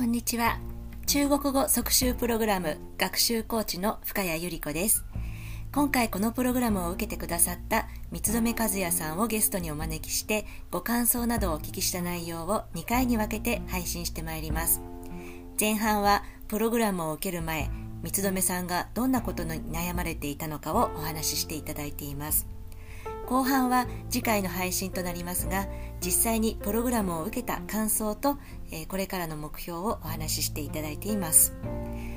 こんにちは。中国語即習プログラム学習コーチの深谷由里子です。今回このプログラムを受けてくださった三留和也さんをゲストにお招きしてご感想などをお聞きした内容を2回に分けて配信してまいります。前半はプログラムを受ける前、三留さんがどんなことに悩まれていたのかをお話ししていただいています。後半は次回の配信となりますが実際にプログラムを受けた感想と、えこれからの目標をお話ししていただいています。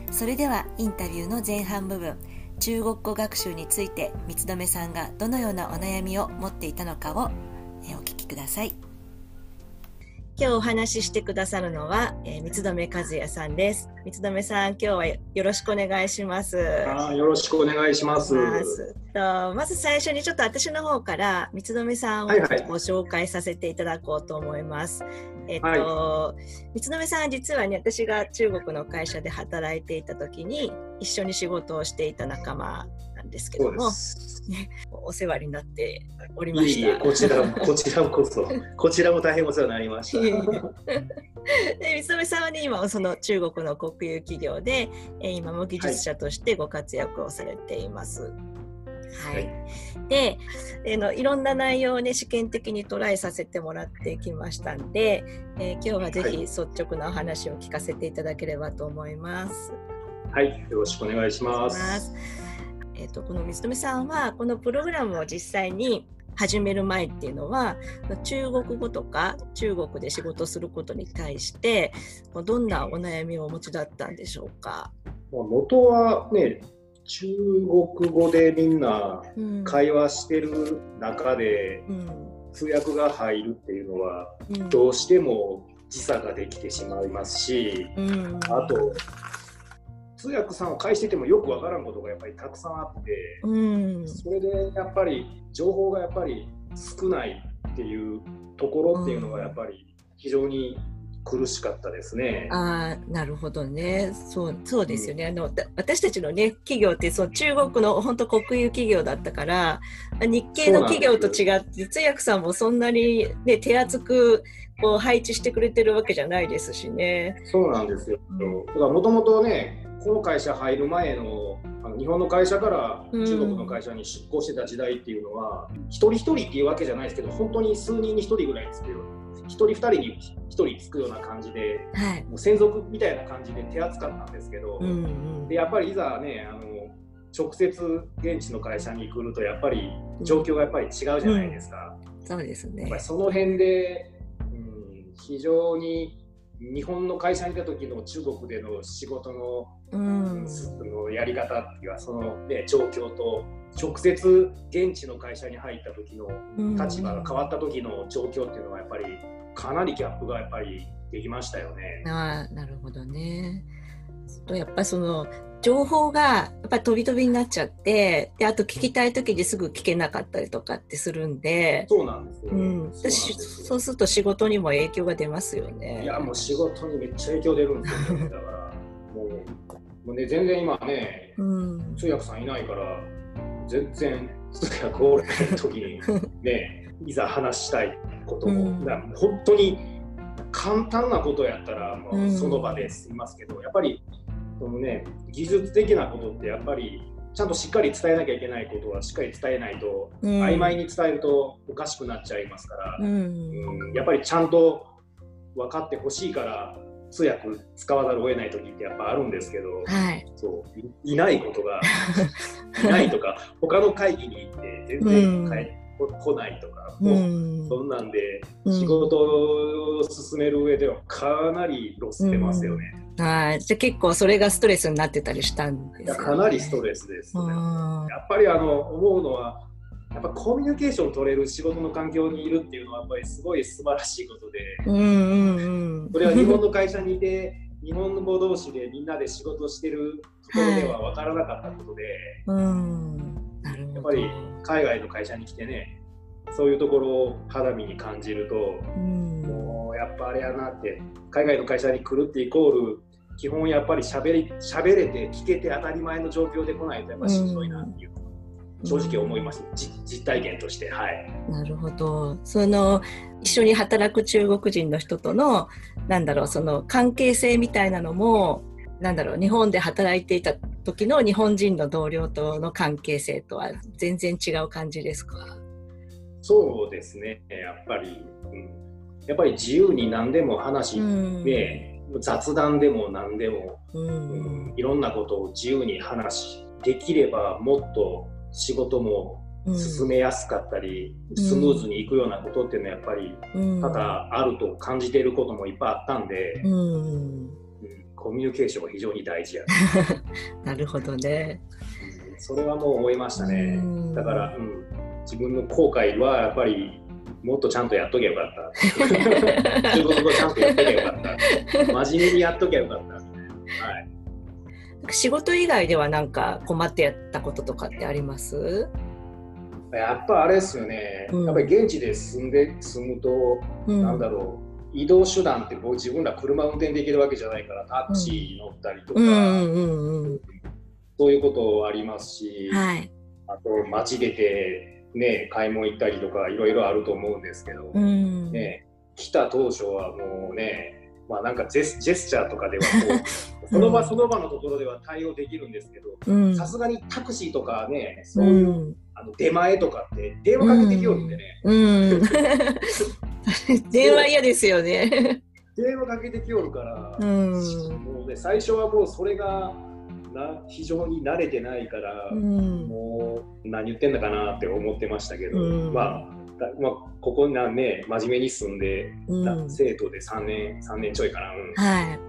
それではインタビューの前半部分中国語学習について三留さんがどのようなお悩みを持っていたのかを、えお聞きください。今日お話ししてくださるのは、えー、三留和也さんです。三留さん、今日はよろしくお願いします。あよろしくお願いします。とまず最初にちょっと私の方から三留さんをご紹介させていただこうと思います。はいはい、えっと、はい、三留さんは実はね、私が中国の会社で働いていた時に一緒に仕事をしていた仲間ですけども、ね、お世話になっておりました。いいこちらも、こちらこそ、こちらも大変お世話になりました。で、三留さんはね、今その中国の国有企業で、え今も技術者としてご活躍をされています。はいはい、でえのいろんな内容をね試験的にトライさせてもらってきましたんで、えー、今日はぜひ率直なお話を聞かせていただければと思います。はい、よろしくお願いします。えっ、ー、とこの水富さんはこのプログラムを実際に始める前っていうのは中国語とか中国で仕事することに対してどんなお悩みをお持ちだったんでしょうか？元はね中国語でみんな会話してる中で、通訳が入るっていうのは、どうしても時差ができてしまいますし、あと通訳さんを介しててもよくわからんことがやっぱりたくさんあって、うん、それでやっぱり情報がやっぱり少ないっていうところっていうのはやっぱり非常に苦しかったですね。あなるほどね。そうそうですよね、うん、あの私たちの、ね、企業ってそう中国の本当国有企業だったから日系の企業と違って通訳さんもそんなに、ね、手厚くこう配置してくれてるわけじゃないですしね。そうなんですよ、だからもともとねこの会社入る前のあの日本の会社から中国の会社に出向してた時代っていうのは、うん、一人一人っていうわけじゃないですけど本当に数人に一人ぐらいつくよ一人二人に一人つくような感じで、はい、もう専属みたいな感じで手厚かったんですけど、うんうん、でやっぱりいざねあの直接現地の会社に来るとやっぱり状況がやっぱり違うじゃないですか。うん、そうですね。やっぱりその辺で、うん、非常に日本の会社にいた時の中国での仕事の,、うん、のやり方っていうかその、ね、状況と直接現地の会社に入った時の立場が変わった時の状況っていうのはやっぱりかなりギャップがやっぱりできましたよね。あなるほどね。とやっぱその情報がやっぱり飛び飛びになっちゃってであと聞きたい時にすぐ聞けなかったりとかってするんで。そうなんですよ、うん、そうすると仕事にも影響が出ますよね。いやもう仕事にめっちゃ影響出るんですよ、ね、だから。もうもうね全然今ね、うん、通訳さんいないから全然通訳おれない時にね いざ話したいことも、うん、本当に簡単なことやったらもうその場で済みますけど、やっぱりそのね技術的なことってやっぱりちゃんとしっかり伝えなきゃいけないことはしっかり伝えないと、うん、曖昧に伝えるとおかしくなっちゃいますから、うん、うん、やっぱりちゃんと分かってほしいから通訳使わざるを得ない時ってやっぱあるんですけど、はい、そう。いないことが いないとか他の会議に行って全然帰って来ないとか、もうそんなんで仕事を進める上ではかなりロス出ますよね。はい、じゃ結構それがストレスになってたりしたんですか、ね、かなりストレスです、ね、やっぱりあの思うのはやっぱコミュニケーション取れる仕事の環境にいるっていうのはやっぱりすごい素晴らしいことで、うんうんうん、それは日本の会社にいて 日本の語同士でみんなで仕事してるところでは分からなかったことで、はい、うんやっぱり海外の会社に来てねそういうところを肌身に感じると、うん、やっぱあれやなって海外の会社に来るってイコール基本やっぱりしゃべり喋れて聞けて当たり前の状況で来ないとやっぱしんどいなっていう、正直思います、実体験としてはい。なるほど。その一緒に働く中国人の人とのなんだろうその関係性みたいなのもなんだろう日本で働いていた時の日本人の同僚との関係性とは全然違う感じですか？そうですね。やっぱり、うん、やっぱり自由に何でも話で、うん、雑談でも何でも、うん、うん、いろんなことを自由に話できればもっと仕事も進めやすかったり、うん、スムーズにいくようなことっていうのはやっぱり多々あると感じていることもいっぱいあったんで、うん、コミュニケーションが非常に大事や。なるほどね、それはもう思いましたね、だから、うん、自分の後悔はやっぱりもっとちゃんとやっときゃよかった。中国語ちゃんとやっときゃよかった。真面目にやっときゃよかった。はい。仕事以外では何か困ってやったこととかってあります？やっぱあれですよね、うん、やっぱり現地で住んで住むと、うん、なんだろう。移動手段ってう自分ら車運転できるわけじゃないからタクシー乗ったりとか、そういうことありますし、はい、あと街出て、ね、買い物行ったりとかいろいろあると思うんですけど、うん、ね、来た当初はもうねまあ、なんかジェスジェスチャーとかではこう その場その場のところでは対応できるんですけどさすがにタクシーとかねそういう、うん、あの出前とかって電話かけてきよるんでね、うん、電話嫌ですよね。電話かけてきよるから、うん、もうね最初はもうそれがな非常に慣れてないから、うん、もう何言ってんだかなって思ってましたけど、うん、まあまあ、ここなね真面目に住んで、うん、生徒で3年3年ちょいかな、うん、はい。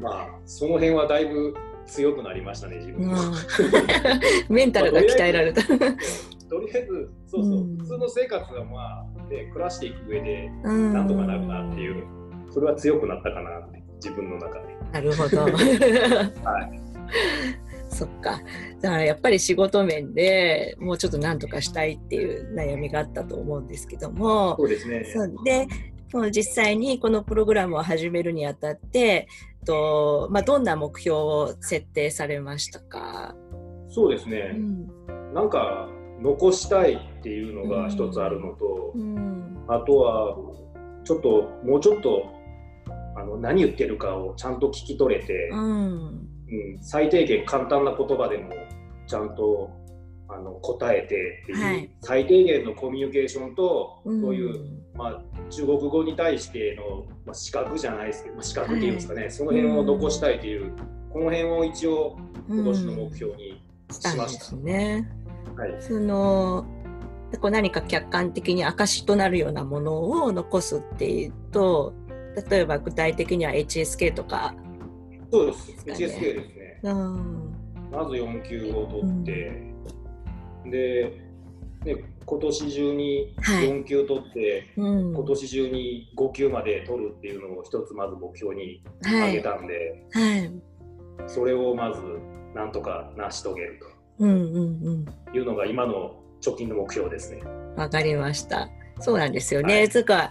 まあその辺はだいぶ強くなりましたね自分、うん、メンタルが鍛えられた。とりあえずそうそう、うん、普通の生活がまあで暮らしていく上でなんとかなるなっていう、それは強くなったかなって自分の中で。なるほど。はい そっか。だからやっぱり仕事面でもうちょっと何とかしたいっていう悩みがあったと思うんですけども。そうですね。そう。で実際にこのプログラムを始めるにあたってと、まあ、どんな目標を設定されましたか？そうですね、うん、なんか残したいっていうのが一つあるのと、うんうん、あとはちょっともうちょっとあの何言ってるかをちゃんと聞き取れて、うんうん、最低限簡単な言葉でもちゃんとあの答えてっていう、はい、最低限のコミュニケーションと、そういう、まあ、中国語に対しての、まあ、資格じゃないですけど、まあ、資格っていうんですかね、はい、その辺を残したいという、この辺を一応今年の目標にしました。うん、ね、はい、そのこう何か客観的に証となるようなものを残すっていうと例えば具体的には HSK とかそうです。HSK ですね。うん、まず4級を取って、うん、で、ね、今年中に4級取って、はいうん、今年中に5級まで取るっていうのを一つまず目標に挙げたんで、はい、はい、それをまずなんとか成し遂げるというのが今の直近の目標ですね。わかりました。そうなんですよね。はい、つか、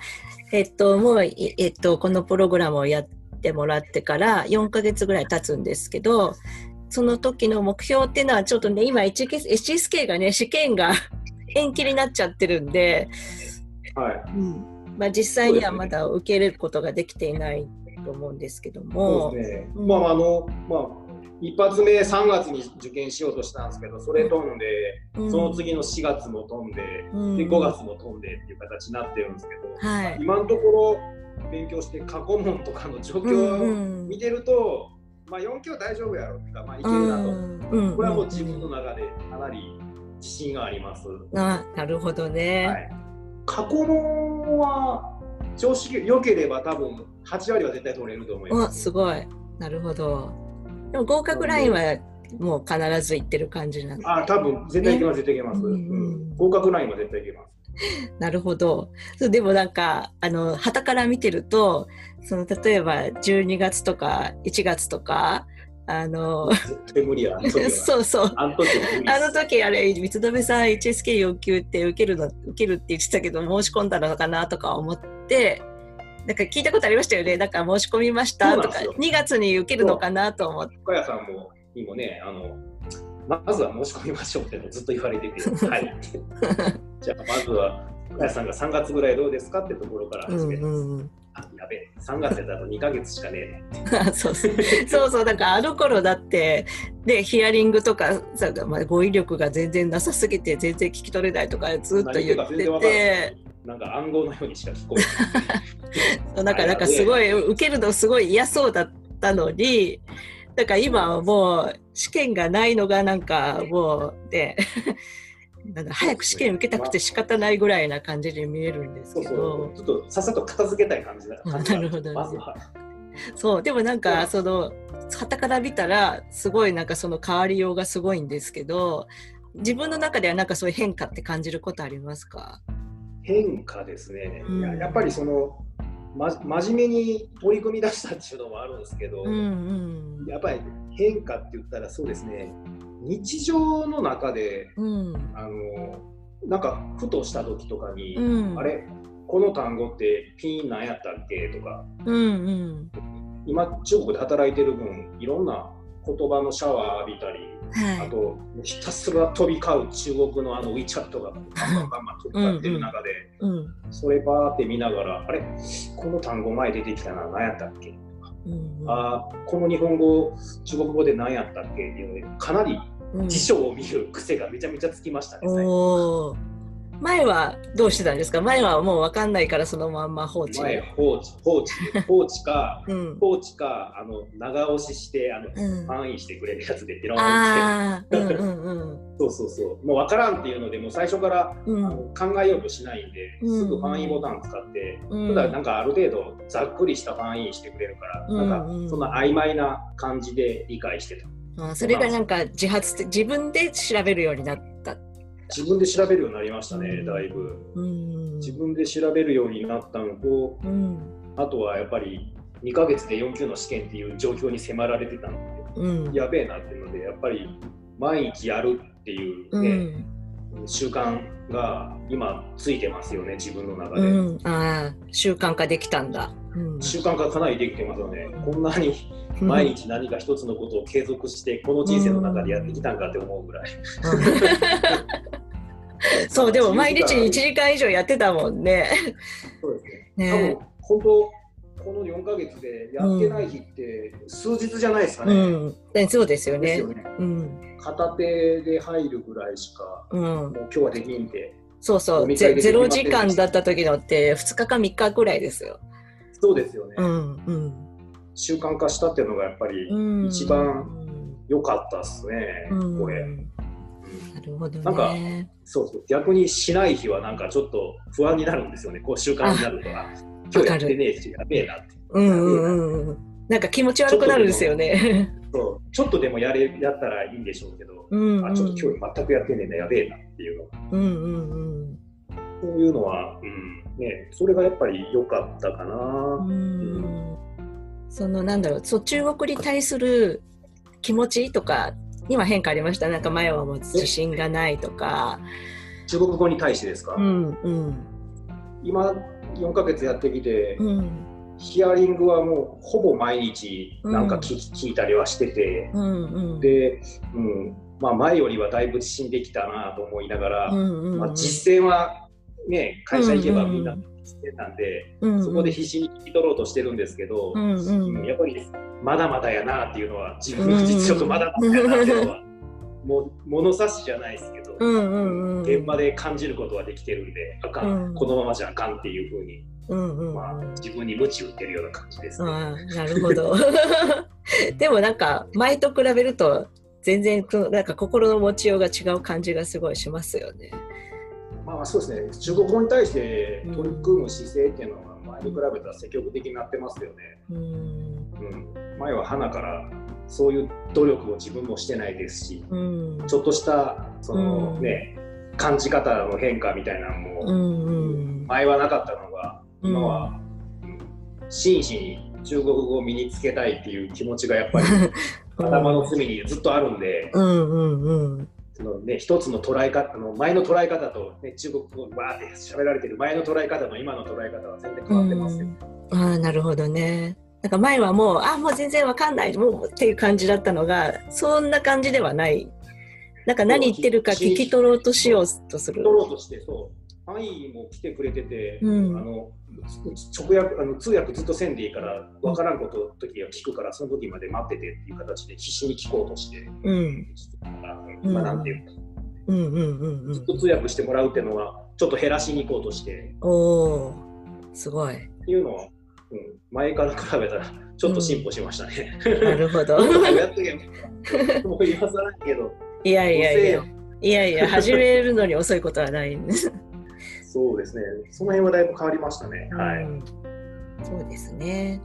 えっと、もう、えっと、このプログラムをやってってもらってから4ヶ月ぐらい経つんですけど、その時の目標っていうのはちょっとね、今 HSK がね、試験が延期になっちゃってるんで、はい。うんまあ、実際にはまだ受けることができていないと思うんですけども。そうですね。まあ、あの、まあ、一発目3月に受験しようとしたんですけどそれ飛んで、うん、その次の4月も飛んでうん、で5月も飛んでっていう形になってるんですけど、はい、今のところ勉強して過去問とかの状況を見てると、まあ、4級は大丈夫やろってか、まあ、いけるなと、うん、これはもう自分の中でかなり自信があります。あなるほどね、はい、過去問は調子良ければ多分8割は絶対取れると思います。すごい。なるほど。でも合格ラインはもう必ずいってる感じなんで、あ多分絶対いけます、ね、絶対いけます、うんうん、合格ラインは絶対いけます。なるほど。でもなんか、あの、旗から見てると、その、例えば12月とか1月とか、あの、そうそう。あの時あれ、三留さん HSK 要求って受けるの、受けるって言ってたけど、申し込んだのかなとか思って、なんか聞いたことありましたよね。なんか申し込みましたとか、2月に受けるのかなと思って。深谷さんも、にもね、あの、まずは申し込みましょうってずっと言われてて、はい。じゃあ、まずは、深谷さんが3月ぐらいどうですかってところから始めます。うん。うんあやべえ。3月だと2か月しかねえな そうそう。そうだからあの頃だってでヒアリングとかさ、まあ、語彙力が全然なさすぎて全然聞き取れないとかずっと言ってて。なんか暗号のようにしか聞こえない。だからなんかすごい受けるのすごい嫌そうだったのにだから今はもう試験がないのがなんかもうでなんか早く試験受けたくて仕方ないぐらいな感じに見えるんですけど、ちょっとさっさと片付けたい感じだ なるほど、ね、そう。でもなんかその旗から見たらすごいなんかその変わりようがすごいんですけど自分の中ではなんかそういう変化って感じることありますか？変化ですね、うん、ややっぱりそのま、真面目に取り組み出したっていうのもあるんですけど、うんうん、やっぱり変化って言ったらそうですね日常の中で、うん、あのなんかふとした時とかに、うん、あれ？この単語ってピンなんやったっけ？とか、うんうん、今中国で働いてる分いろんな言葉のシャワー浴びたり、はい、あとひたすら飛び交う中国のあの WeChat がバンバンバンバン飛び交ってる中で、うんうん、それバーって見ながらあれ？この単語前出てきたな何やったっけ？うんうん、あこの日本語中国語で何やったっけ？っていうのでかなり辞書を見る癖がめちゃめちゃつきましたね、うん、前はどうしてたんですか？前はもう分かんないからそのまんま放置前放置放置放置か、うん、放置かあの長押ししてあの、うん、ファンインしてくれるやつでピロンって、うんうんうん、そうそうそう。もう分からんっていうのでもう最初から、うん、あの考えようとしないんで、すぐファンインボタン使って、うん、普段なんかある程度ざっくりしたファンインしてくれるから、うんうん、なんかそんな曖昧な感じで理解してた。あそれがなんか自発自分で調べるようになった。自分で調べるようになりましたね、うん、だいぶ、うん、自分で調べるようになったのと、うん、あとはやっぱり2か月で4級の試験っていう状況に迫られてたので、やべえなっていうのでやっぱり毎日やるっていうね、習慣が今ついてますよね自分の中で、ああ習慣化できたんだ、習慣化かなりできてますよねこんなに毎日何か一つのことを継続してこの人生の中でやってきたんかって思うぐらい。そうでも毎日1時間以上やってたもんね。そうですね。ね多分本当この4か月でやってない日って数日じゃないですかね。うんうん、そうですよね。よねうん、片手で入るぐらいしか、うん、もう今日はできんで。そうそうゼ、ゼロ時間だった時のって2日か3日ぐらいですよ。そうですよね。うんうん。習慣化したっていうのがやっぱり一番良かったですね、これ。なるほど、ね、なんかそうそう逆にしない日はなんかちょっと不安になるんですよね。こう習慣になるとか。今日やってねえしやべえなって。うんうんうん。なんか気持ち悪くなるんですよね。そう。ちょっとでもやれやったらいいんでしょうけど、うんうん、あちょっと今日全くやってねえなやべえなっていうの。うんうんうん。そういうのは、うんね、それがやっぱり良かったかな。そのなんだろうそう中国に対する気持ちとか今変化ありました。なんか前はもう自信がないとか。中国語に対してですか、うんうん、今4か月やってきて、うん、ヒアリングはもうほぼ毎日なんか聞,、聞いたりはしてて、うんうん、で、うん。まあ、前よりはだいぶ自信できたなと思いながら、うんうんうん、まあ、実践はね会社行けばみんな、してたんで、うんうん、そこで必死に聞き取ろうとしてるんですけど、うんうん、やっぱりまだまだやなっていうのは自分の実力まだまだやなっていうのは、も物差しじゃないですけど、うんうんうん、現場で感じることはできてるんであかん、うん、このままじゃあかんっていうふうに、うんうんまあ、自分に鞭打ってるような感じですね。なるほど。でもなんか前と比べると全然なんか心の持ちようが違う感じがすごいしますよね。まあそうですね、中国語に対して取り組む姿勢っていうのは前に比べたら積極的になってますよね。うん、うん、前は花からそういう努力を自分もしてないですし、うん、ちょっとしたそのね、うん、感じ方の変化みたいなのも、前はなかったのが今は、真摯に中国語を身につけたいっていう気持ちがやっぱり 頭の隅にずっとあるんで、うんうんうん、そのね、一つの捉え方の前の捉え方と、ね、中国語わーって喋られてる前の捉え方の今の捉え方は全然変わってますよ。あなるほどね。なんか前はもうあもう全然わかんないもうっていう感じだったのがそんな感じではないなんか何言ってるか聞き取ろうとしようとする。聞き取ろうとして、そう。範囲も来てくれてて、うん、あの直訳あの通訳ずっとせんでいいから分からんこと時は聞くからその時まで待っててっていう形で必死に聞こうとして、うん、まあなんていうか、うんうんうんうん、ずっと通訳してもらうっていうのはちょっと減らしに行こうとして。おおすごい。っていうのは、うん、前から比べたらちょっと進歩しましたね、うん、なるほど。やっとけもう言わさないけど。いやいやいや。いやいや始めるのに遅いことはない。んですそうですね。その辺はだいぶ変わりましたね。はい。そうですね。